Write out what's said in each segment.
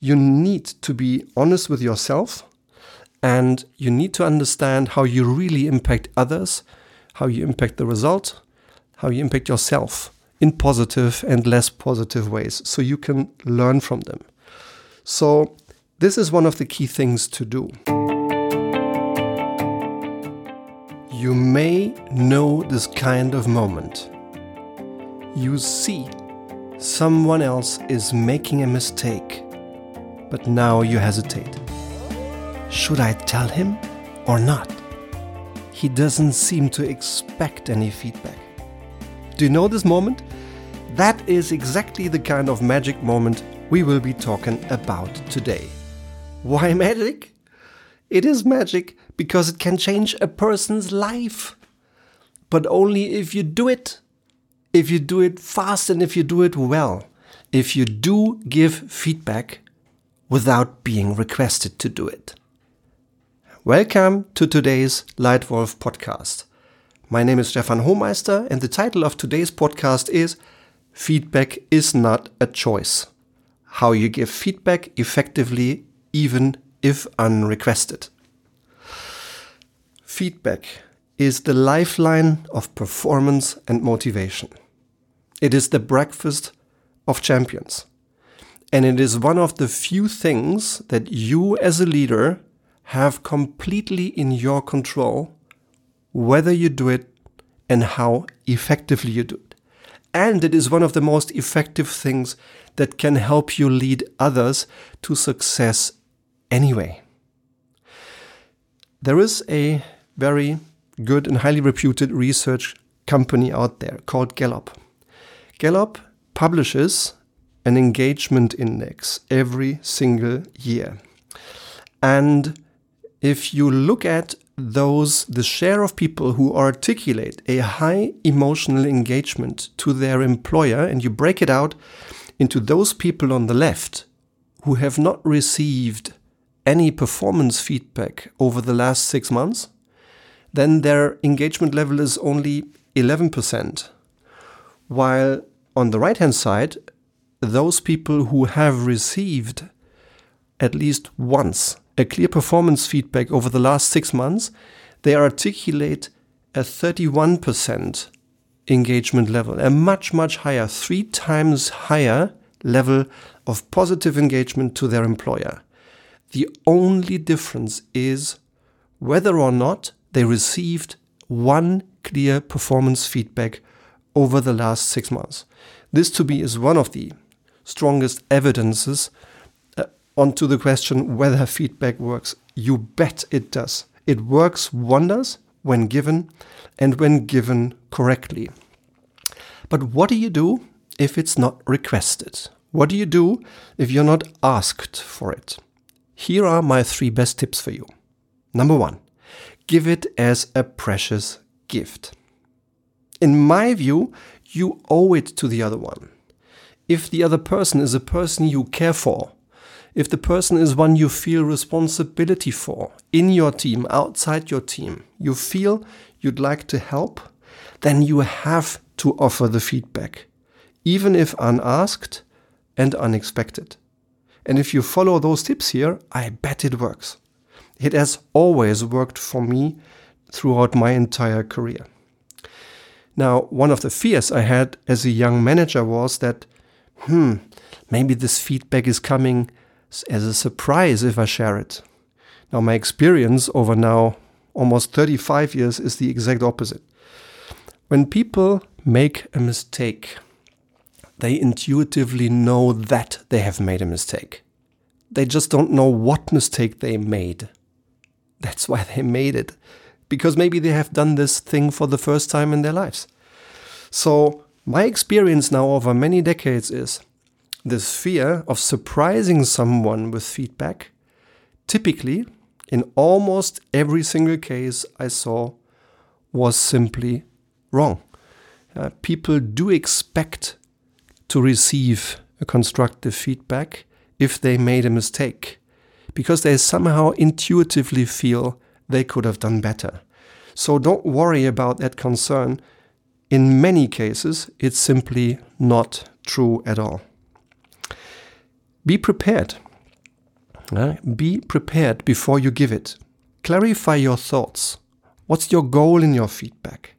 you need to be honest with yourself and you need to understand how you really impact others, how you impact the result, how you impact yourself in positive and less positive ways so you can learn from them. So, this is one of the key things to do. You may know this kind of moment. You see someone else is making a mistake, but now you hesitate. Should I tell him or not? He doesn't seem to expect any feedback. Do you know this moment? That is exactly the kind of magic moment we will be talking about today. Why magic? It is magic because it can change a person's life. But only if you do it. If you do it fast and if you do it well. If you do give feedback without being requested to do it. Welcome to today's Leitwolf podcast. My name is Stefan Homeister, and the title of today's podcast is Feedback is Not a Choice How You Give Feedback Effectively, Even if Unrequested. Feedback is the lifeline of performance and motivation. It is the breakfast of champions. And it is one of the few things that you as a leader have completely in your control whether you do it and how effectively you do it. And it is one of the most effective things that can help you lead others to success anyway. There is a very good and highly reputed research company out there called Gallup. Gallup publishes an engagement index every single year. And if you look at those, the share of people who articulate a high emotional engagement to their employer, and you break it out into those people on the left who have not received any performance feedback over the last six months, then their engagement level is only 11%. While on the right hand side, those people who have received at least once a clear performance feedback over the last six months, they articulate a 31% engagement level, a much, much higher, three times higher level of positive engagement to their employer. The only difference is whether or not they received one clear performance feedback over the last six months. This, to me, is one of the strongest evidences uh, onto the question whether feedback works. You bet it does. It works wonders when given and when given correctly. But what do you do if it's not requested? What do you do if you're not asked for it? Here are my three best tips for you. Number one, give it as a precious gift. In my view, you owe it to the other one. If the other person is a person you care for, if the person is one you feel responsibility for in your team, outside your team, you feel you'd like to help, then you have to offer the feedback, even if unasked and unexpected. And if you follow those tips here, I bet it works. It has always worked for me throughout my entire career. Now, one of the fears I had as a young manager was that, hmm, maybe this feedback is coming as a surprise if I share it. Now, my experience over now almost 35 years is the exact opposite. When people make a mistake, they intuitively know that they have made a mistake. They just don't know what mistake they made. That's why they made it. Because maybe they have done this thing for the first time in their lives. So, my experience now over many decades is this fear of surprising someone with feedback, typically, in almost every single case I saw, was simply wrong. Uh, people do expect to receive a constructive feedback if they made a mistake, because they somehow intuitively feel they could have done better. So don't worry about that concern. In many cases, it's simply not true at all. Be prepared. Uh, be prepared before you give it. Clarify your thoughts. What's your goal in your feedback?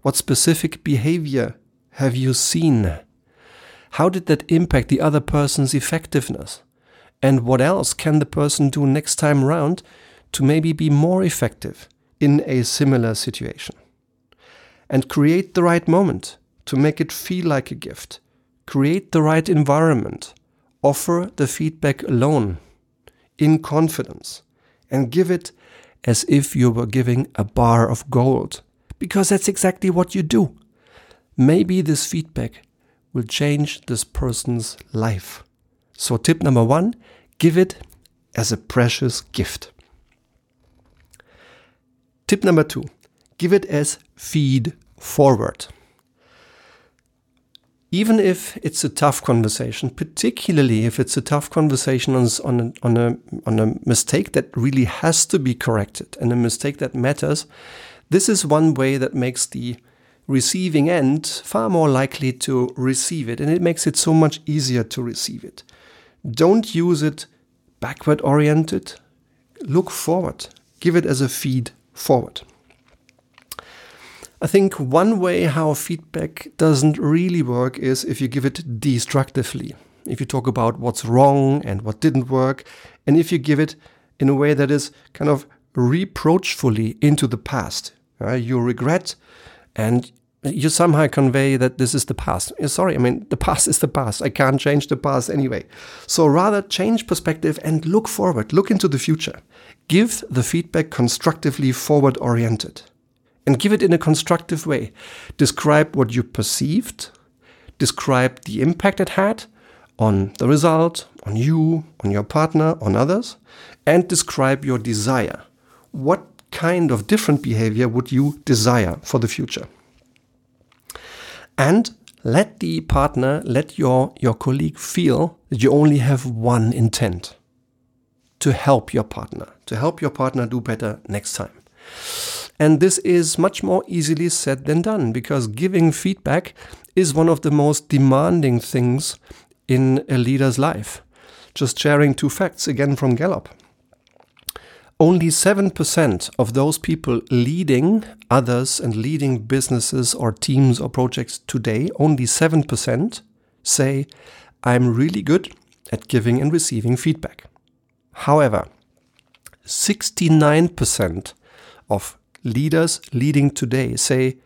What specific behavior have you seen? How did that impact the other person's effectiveness? And what else can the person do next time round to maybe be more effective in a similar situation? And create the right moment to make it feel like a gift. Create the right environment. Offer the feedback alone, in confidence, and give it as if you were giving a bar of gold, because that's exactly what you do. Maybe this feedback will change this person's life. So, tip number one give it as a precious gift. Tip number two give it as feed forward. Even if it's a tough conversation, particularly if it's a tough conversation on, on, on, a, on a mistake that really has to be corrected and a mistake that matters, this is one way that makes the receiving end far more likely to receive it, and it makes it so much easier to receive it. Don't use it backward oriented. Look forward. Give it as a feed forward. I think one way how feedback doesn't really work is if you give it destructively. If you talk about what's wrong and what didn't work, and if you give it in a way that is kind of reproachfully into the past. Uh, you regret and you somehow convey that this is the past. Sorry, I mean, the past is the past. I can't change the past anyway. So rather change perspective and look forward, look into the future. Give the feedback constructively forward oriented and give it in a constructive way. Describe what you perceived, describe the impact it had on the result, on you, on your partner, on others, and describe your desire. What kind of different behavior would you desire for the future? And let the partner, let your, your colleague feel that you only have one intent to help your partner, to help your partner do better next time. And this is much more easily said than done because giving feedback is one of the most demanding things in a leader's life. Just sharing two facts again from Gallup. Only 7% of those people leading others and leading businesses or teams or projects today, only 7% say, I'm really good at giving and receiving feedback. However, 69% of leaders leading today say,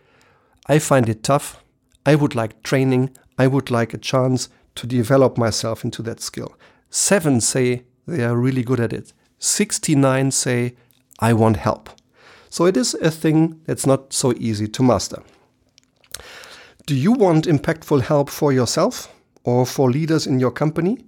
I find it tough. I would like training. I would like a chance to develop myself into that skill. Seven say they are really good at it. 69 say, I want help. So it is a thing that's not so easy to master. Do you want impactful help for yourself or for leaders in your company?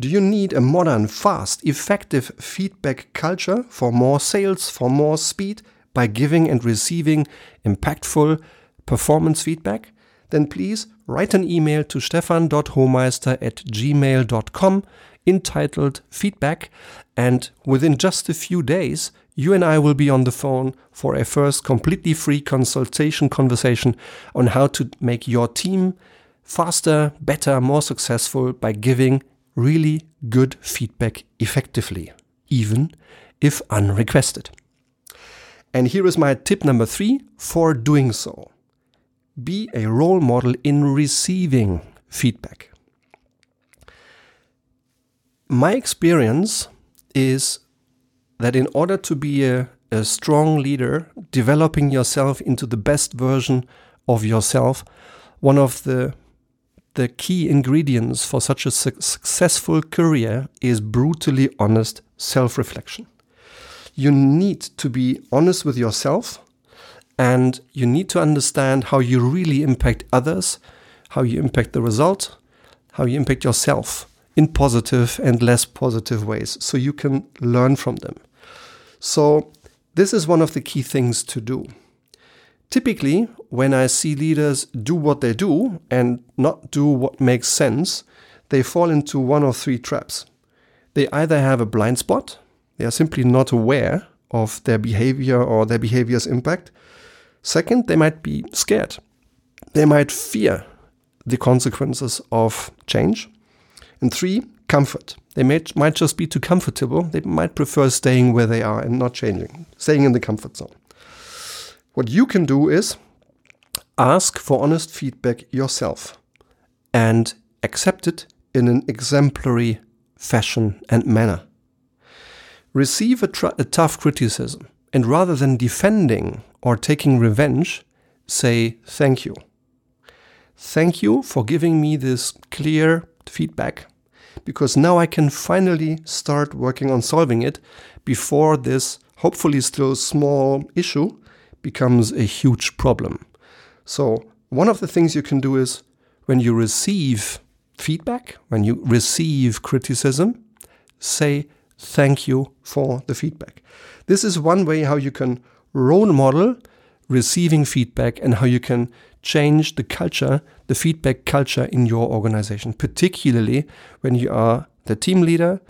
Do you need a modern, fast, effective feedback culture for more sales, for more speed, by giving and receiving impactful performance feedback, then please write an email to stefan.homeister at gmail.com entitled feedback. And within just a few days, you and I will be on the phone for a first completely free consultation conversation on how to make your team faster, better, more successful by giving really good feedback effectively, even if unrequested. And here is my tip number three for doing so be a role model in receiving feedback. My experience is that in order to be a, a strong leader, developing yourself into the best version of yourself, one of the the key ingredients for such a su successful career is brutally honest self reflection you need to be honest with yourself and you need to understand how you really impact others, how you impact the result, how you impact yourself in positive and less positive ways so you can learn from them. So, this is one of the key things to do. Typically, when I see leaders do what they do and not do what makes sense, they fall into one of three traps. They either have a blind spot, they are simply not aware of their behavior or their behavior's impact. Second, they might be scared. They might fear the consequences of change. And three, comfort. They may, might just be too comfortable. They might prefer staying where they are and not changing, staying in the comfort zone. What you can do is ask for honest feedback yourself and accept it in an exemplary fashion and manner. Receive a, tr- a tough criticism and rather than defending or taking revenge, say thank you. Thank you for giving me this clear feedback because now I can finally start working on solving it before this hopefully still small issue becomes a huge problem. So, one of the things you can do is when you receive feedback, when you receive criticism, say thank you for the feedback. This is one way how you can role model receiving feedback and how you can change the culture, the feedback culture in your organization, particularly when you are the team leader,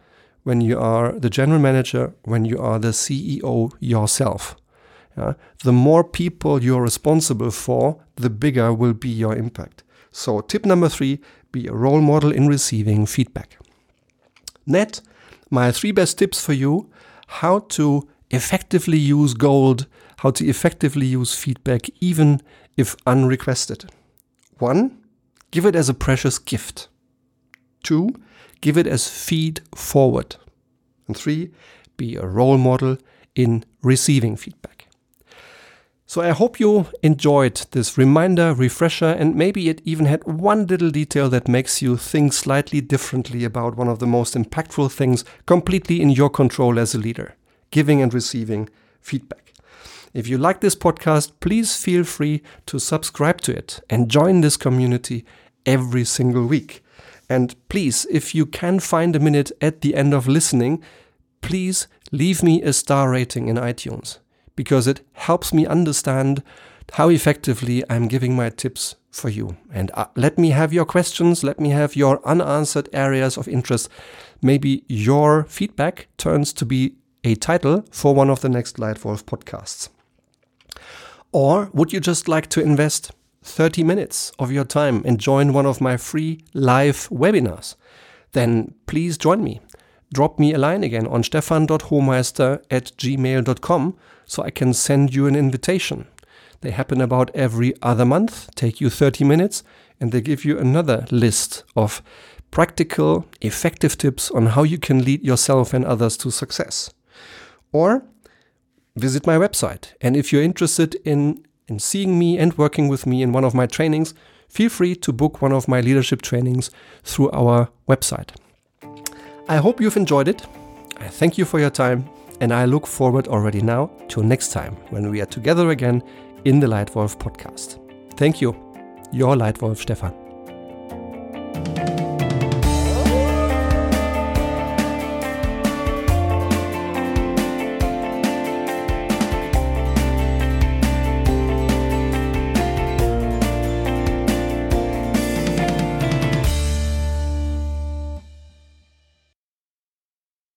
when you are the general manager, when you are the CEO yourself. Yeah? The more people you're responsible for, the bigger will be your impact. So, tip number three be a role model in receiving feedback. Net, my three best tips for you how to effectively use gold, how to effectively use feedback even if unrequested. One, give it as a precious gift. Two, give it as feed forward. And three, be a role model in receiving feedback. So I hope you enjoyed this reminder, refresher, and maybe it even had one little detail that makes you think slightly differently about one of the most impactful things completely in your control as a leader giving and receiving feedback. If you like this podcast, please feel free to subscribe to it and join this community every single week. And please, if you can find a minute at the end of listening, please leave me a star rating in iTunes because it helps me understand how effectively I'm giving my tips for you. And uh, let me have your questions, let me have your unanswered areas of interest. Maybe your feedback turns to be a title for one of the next Leitwolf podcasts. Or would you just like to invest 30 minutes of your time and join one of my free live webinars? Then please join me. Drop me a line again on stefan.homeister at gmail.com so I can send you an invitation. They happen about every other month, take you 30 minutes, and they give you another list of practical, effective tips on how you can lead yourself and others to success or visit my website. And if you're interested in, in seeing me and working with me in one of my trainings, feel free to book one of my leadership trainings through our website. I hope you've enjoyed it. I thank you for your time, and I look forward already now to next time when we are together again in the Leitwolf podcast. Thank you. Your Leitwolf Stefan.